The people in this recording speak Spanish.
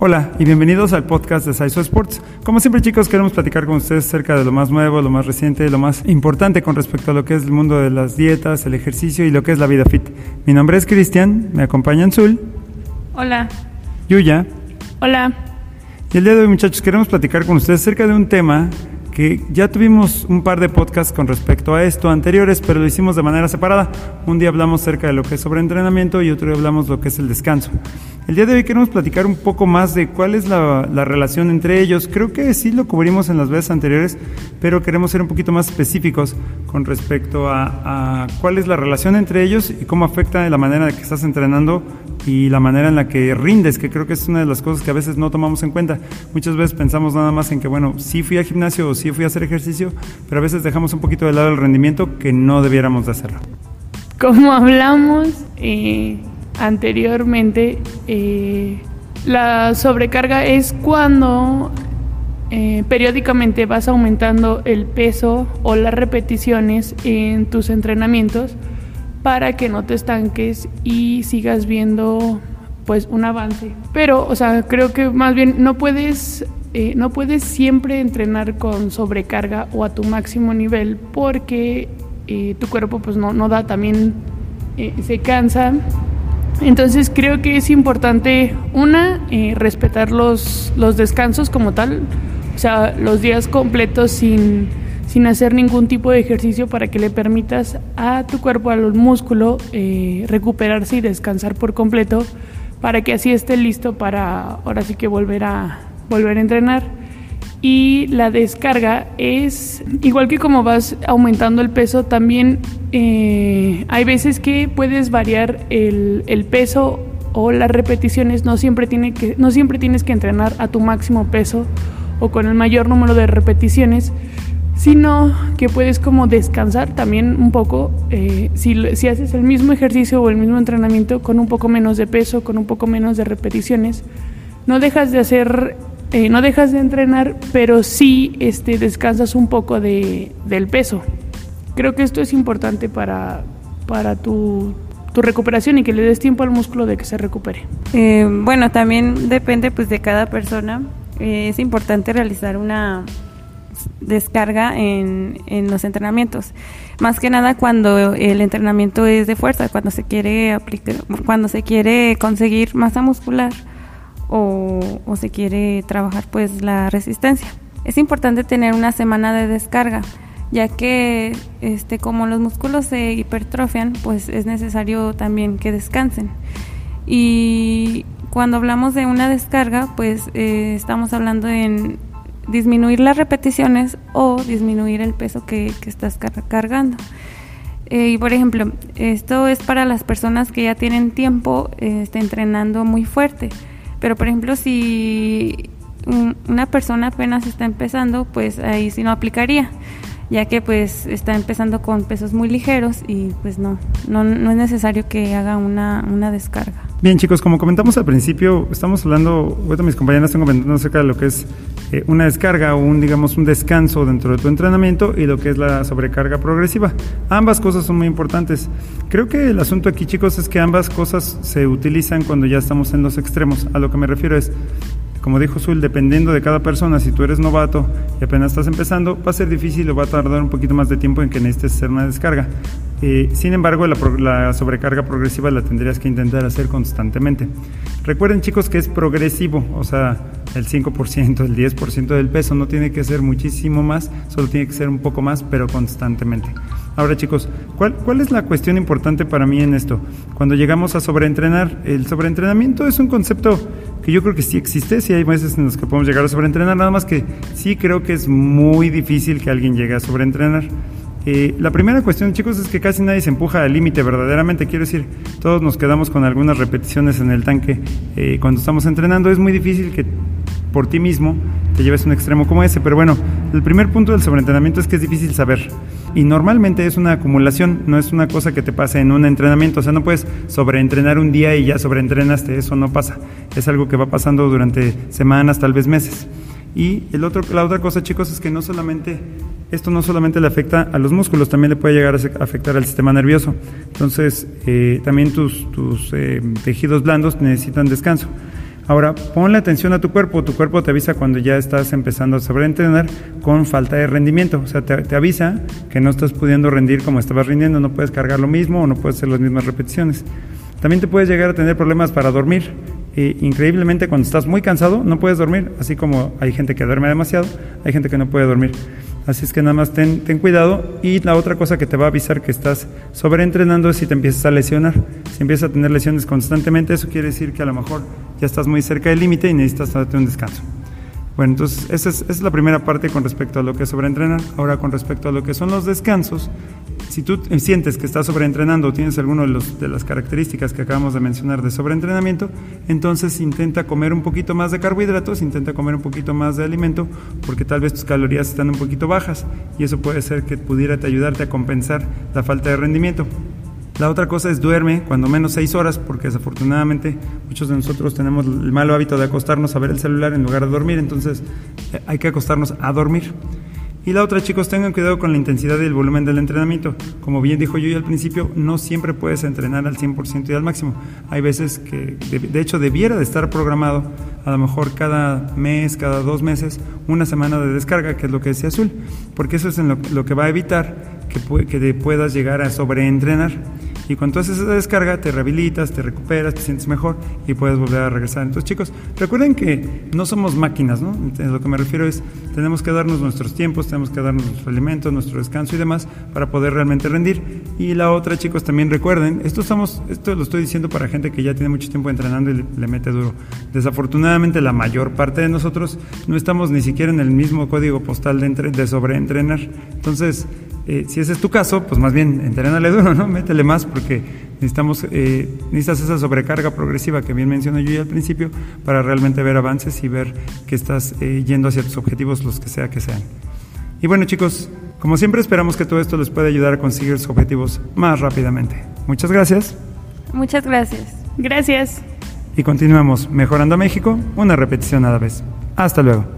Hola y bienvenidos al podcast de Saiso Sports. Como siempre chicos queremos platicar con ustedes acerca de lo más nuevo, lo más reciente, lo más importante con respecto a lo que es el mundo de las dietas, el ejercicio y lo que es la vida fit. Mi nombre es Cristian, me acompaña Zul. Hola. Yuya. Hola. Y el día de hoy muchachos queremos platicar con ustedes acerca de un tema que ya tuvimos un par de podcasts con respecto a esto anteriores, pero lo hicimos de manera separada. Un día hablamos acerca de lo que es sobreentrenamiento y otro día hablamos de lo que es el descanso. El día de hoy queremos platicar un poco más de cuál es la, relación entre ellos. Creo que sí lo cubrimos en las veces anteriores, pero queremos ser un poquito más específicos con respecto a, a cuál es la relación entre ellos y cómo afecta la manera de que estás entrenando y la manera en la que rindes, que creo que es una de las cosas que a veces no tomamos en cuenta. Muchas veces pensamos nada más en que, bueno, sí fui al gimnasio o sí fui a hacer ejercicio, pero a veces dejamos un poquito de lado el rendimiento que no debiéramos de hacerlo. Como hablamos, eh, anteriormente, eh, la sobrecarga es cuando eh, periódicamente vas aumentando el peso o las repeticiones en tus entrenamientos para que no te estanques y sigas viendo pues un avance. Pero, o sea, creo que más bien no puedes, eh, no puedes siempre entrenar con sobrecarga o a tu máximo nivel porque tu cuerpo pues no, no da, también se cansa entonces creo que es importante, una, eh, respetar los, los descansos como tal, o sea, los días completos sin, sin hacer ningún tipo de ejercicio para que le permitas a tu cuerpo, al músculo, eh, recuperarse y descansar por completo para que así esté listo para ahora sí que volver a, volver a entrenar y la descarga es igual que como vas aumentando el peso también eh, hay veces que puedes variar el, el, peso o las repeticiones. No siempre tiene que no siempre tienes que entrenar a tu máximo peso o con el mayor número de repeticiones sino que puedes como descansar también un poco eh, si, si haces el mismo ejercicio o el mismo entrenamiento con un poco menos de peso con un poco menos de repeticiones no dejas de hacer eh, no dejas de entrenar, pero sí este, descansas un poco de, del peso. Creo que esto es importante para, para tu, tu recuperación y que le des tiempo al músculo de que se recupere. Eh, bueno, también depende pues de cada persona. Eh, es importante realizar una descarga en, en, los entrenamientos. Más que nada cuando el entrenamiento es de fuerza, cuando se quiere aplicar, cuando se quiere conseguir masa muscular o, se quiere trabajar pues la resistencia. Es importante tener una semana de descarga, ya que este, como los músculos se hipertrofian, pues es necesario también que descansen. Y cuando hablamos de una descarga, pues eh, estamos hablando en disminuir las repeticiones o disminuir el peso que, estás cargando. Eh, y por ejemplo, esto es para las personas que ya tienen tiempo eh, entrenando muy fuerte. Pero por ejemplo, si una persona apenas está empezando, pues ahí sí no aplicaría, ya que pues está empezando con pesos muy ligeros y pues no, no, no es necesario que haga una, una descarga. Bien chicos, como comentamos al principio, estamos hablando, ahorita mis compañeras están comentando acerca de lo que es eh, una descarga o un, digamos, un descanso dentro de tu entrenamiento y lo que es la sobrecarga progresiva. Ambas cosas son muy importantes. Creo que el asunto aquí chicos es que ambas cosas se utilizan cuando ya estamos en los extremos. A lo que me refiero es, como dijo Zul, dependiendo de cada persona, si tú eres novato y apenas estás empezando, va a ser difícil o va a tardar un poquito más de tiempo en que necesites hacer una descarga. Eh, sin embargo, la, sobrecarga progresiva la tendrías que intentar hacer constantemente. Recuerden chicos que es progresivo, o sea, el 5%, el 10% del peso no tiene que ser muchísimo más, solo tiene que ser un poco más, pero constantemente. Ahora chicos, ¿cuál, ¿cuál es la cuestión importante para mí en esto? Cuando llegamos a sobreentrenar, el sobreentrenamiento es un concepto que yo creo que sí existe, sí hay veces en los que podemos llegar a sobreentrenar, nada más que sí creo que es muy difícil que alguien llegue a sobreentrenar. Eh, la primera cuestión, chicos, es que casi nadie se empuja al límite verdaderamente. Quiero decir, todos nos quedamos con algunas repeticiones en el tanque eh, cuando estamos entrenando. Es muy difícil que por ti mismo te lleves un extremo como ese. Pero bueno, el primer punto del sobreentrenamiento es que es difícil saber. Y normalmente es una acumulación, no es una cosa que te pase en un entrenamiento. O sea, no puedes sobreentrenar un día y ya sobreentrenaste. Eso no pasa. Es algo que va pasando durante semanas, tal vez meses. Y el otro, la otra cosa, chicos, es que no solamente esto no solamente le afecta a los músculos, también le puede llegar a afectar al sistema nervioso. Entonces, eh, también tus, eh, tejidos blandos necesitan descanso. Ahora, ponle atención a tu cuerpo. Tu cuerpo te avisa cuando ya estás empezando a sobreentrenar con falta de rendimiento. O sea, te, avisa que no estás pudiendo rendir como estabas rindiendo, no puedes cargar lo mismo o no puedes hacer las mismas repeticiones. También te puedes llegar a tener problemas para dormir. E, increíblemente, cuando estás muy cansado, no puedes dormir. Así como hay gente que duerme demasiado, hay gente que no puede dormir. Así es que nada más ten, ten, cuidado. Y la otra cosa que te va a avisar que estás sobreentrenando es si te empiezas a lesionar. Si empiezas a tener lesiones constantemente, eso quiere decir que a lo mejor ya estás muy cerca del límite y necesitas darte un descanso. Bueno, entonces esa es, la primera parte con respecto a lo que es sobreentrenar. Ahora con respecto a lo que son los descansos, si tú sientes que estás sobreentrenando o tienes alguna de, las características que acabamos de mencionar de sobreentrenamiento, entonces intenta comer un poquito más de carbohidratos, intenta comer un poquito más de alimento, porque tal vez tus calorías están un poquito bajas y eso puede ser que pudiera te ayudarte a compensar la falta de rendimiento. La otra cosa es duerme cuando menos seis horas, porque desafortunadamente muchos de nosotros tenemos el malo hábito de acostarnos a ver el celular en lugar de dormir, entonces eh, hay que acostarnos a dormir. Y la otra, chicos, tengan cuidado con la intensidad y el volumen del entrenamiento. Como bien dijo yo al principio, no siempre puedes entrenar al 100% y al máximo. Hay veces que, de, hecho, debiera de estar programado, a lo mejor cada mes, cada dos meses, una semana de descarga, que es lo que decía Azul, porque eso es lo, que va a evitar que, que puedas llegar a sobreentrenar. Y cuando haces esa descarga, te rehabilitas, te recuperas, te sientes mejor y puedes volver a regresar. Entonces, chicos, recuerden que no somos máquinas, ¿no? Entonces, lo que me refiero es, tenemos que darnos nuestros tiempos, tenemos que darnos nuestro alimento, nuestro descanso y demás para poder realmente rendir. Y la otra, chicos, también recuerden, esto, estamos, esto lo estoy diciendo para gente que ya tiene mucho tiempo entrenando y le, mete duro. Desafortunadamente, la mayor parte de nosotros no estamos ni siquiera en el mismo código postal de, entre, de sobreentrenar. Entonces, eh, si ese es tu caso, pues más bien entrenale duro, ¿no? Métele más porque necesitamos, eh, necesitas esa sobrecarga progresiva que bien mencioné yo ya al principio para realmente ver avances y ver que estás eh, yendo hacia tus objetivos, los que sea que sean. Y bueno chicos, como siempre esperamos que todo esto les pueda ayudar a conseguir sus objetivos más rápidamente. Muchas gracias. Muchas gracias. Gracias. Y continuamos mejorando México, una repetición a la vez. Hasta luego.